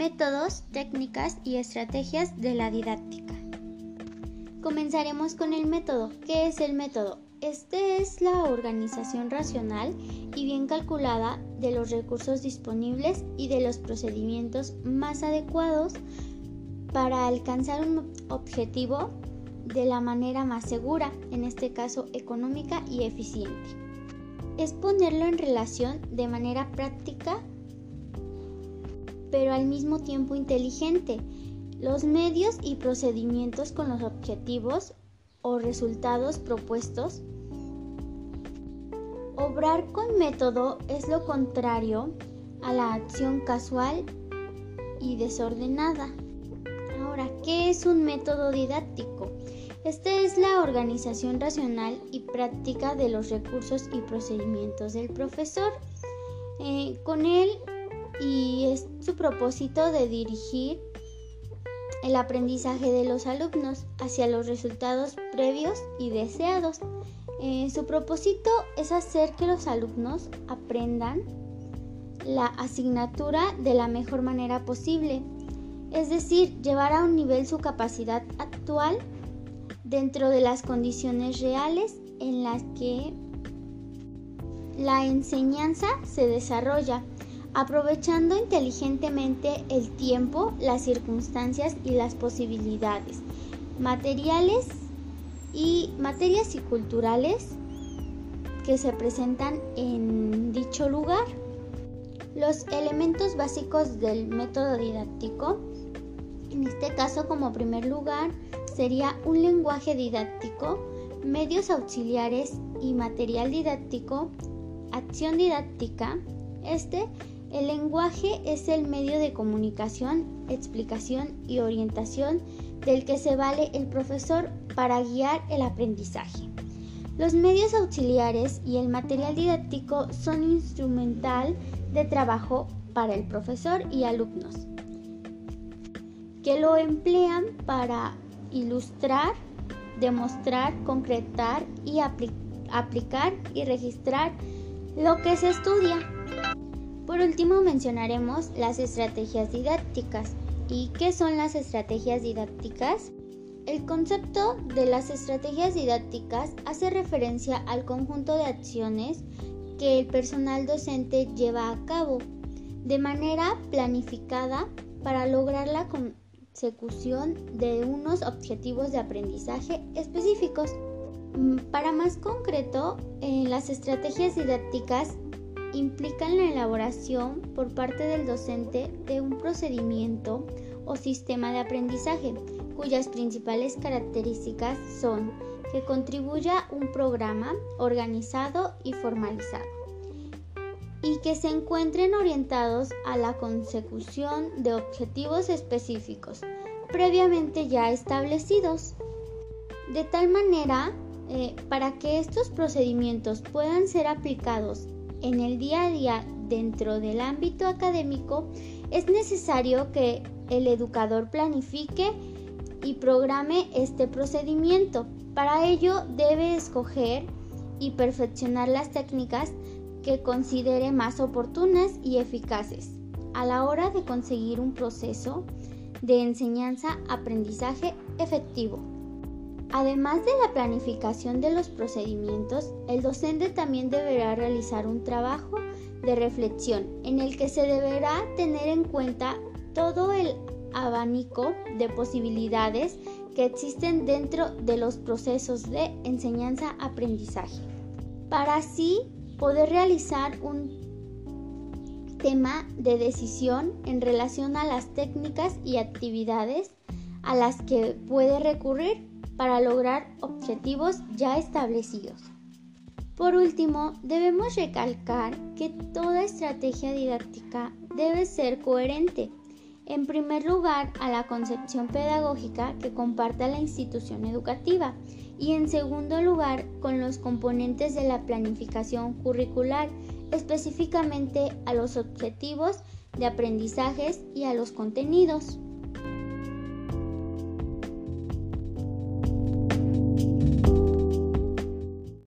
métodos, técnicas y estrategias de la didáctica. Comenzaremos con el método. ¿Qué es el método? Este es la organización racional y bien calculada de los recursos disponibles y de los procedimientos más adecuados para alcanzar un objetivo de la manera más segura, en este caso económica y eficiente. Es ponerlo en relación de manera práctica, pero al mismo tiempo inteligente, los medios y procedimientos con los objetivos o resultados propuestos. Obrar con método es lo contrario a la acción casual y desordenada. Ahora, ¿qué es un método didáctico? Este es la organización racional y práctica de los recursos y procedimientos del profesor. Eh, con él y es su propósito de dirigir el aprendizaje de los alumnos hacia los resultados previos y deseados. Eh, su propósito es hacer que los alumnos aprendan la asignatura de la mejor manera posible, es decir, llevar a un nivel su capacidad actual dentro de las condiciones reales en las que la enseñanza se desarrolla aprovechando inteligentemente el tiempo, las circunstancias y las posibilidades materiales y materias y culturales que se presentan en dicho lugar. Los elementos básicos del método didáctico, en este caso como primer lugar, sería un lenguaje didáctico, medios auxiliares y material didáctico, acción didáctica. Este el lenguaje es el medio de comunicación, explicación y orientación del que se vale el profesor para guiar el aprendizaje. Los medios auxiliares y el material didáctico son instrumental de trabajo para el profesor y alumnos, que lo emplean para ilustrar, demostrar, concretar y aplicar y registrar lo que se estudia. Por último mencionaremos las estrategias didácticas. ¿Y qué son las estrategias didácticas? El concepto de las estrategias didácticas hace referencia al conjunto de acciones que el personal docente lleva a cabo de manera planificada para lograr la consecución de unos objetivos de aprendizaje específicos. Mm, para más concreto, en las estrategias didácticas implican la elaboración por parte del docente de un procedimiento o sistema de aprendizaje cuyas principales características son que contribuya un programa organizado y formalizado y que se encuentren orientados a la consecución de objetivos específicos previamente ya establecidos. De tal manera, eh, para que estos procedimientos puedan ser aplicados en el día a día dentro del ámbito académico, es necesario que el educador planifique y programe este procedimiento. Para ello debe escoger y perfeccionar las técnicas que considere más oportunas y eficaces a la hora de conseguir un proceso de enseñanza-aprendizaje efectivo. Además de la planificación de los procedimientos, el docente también deberá realizar un trabajo de reflexión en el que se deberá tener en cuenta todo el abanico de posibilidades que existen dentro de los procesos de enseñanza-aprendizaje, para así poder realizar un tema de decisión en relación a las técnicas y actividades a las que puede recurrir para lograr objetivos ya establecidos. Por último, debemos recalcar que toda estrategia didáctica debe ser coherente, en primer lugar, a la concepción pedagógica que comparta la institución educativa y en segundo lugar, con los componentes de la planificación curricular, específicamente a los objetivos de aprendizajes y a los contenidos.